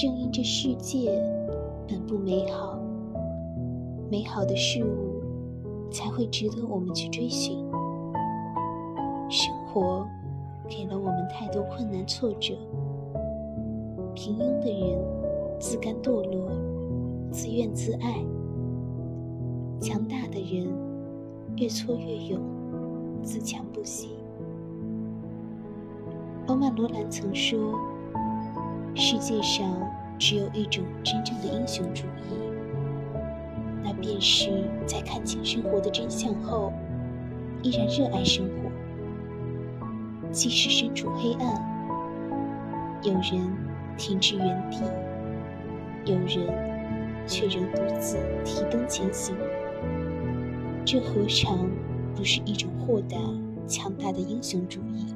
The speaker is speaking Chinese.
正因这世界本不美好，美好的事物才会值得我们去追寻。生活给了我们太多困难挫折，平庸的人自甘堕落，自怨自艾；强大的人越挫越勇，自强不息。欧曼·罗兰曾说：“世界上只有一种真正的英雄主义，那便是在看清生活的真相后，依然热爱生活。即使身处黑暗，有人停滞原地，有人却仍独自提灯前行。这何尝不是一种豁达、强大的英雄主义？”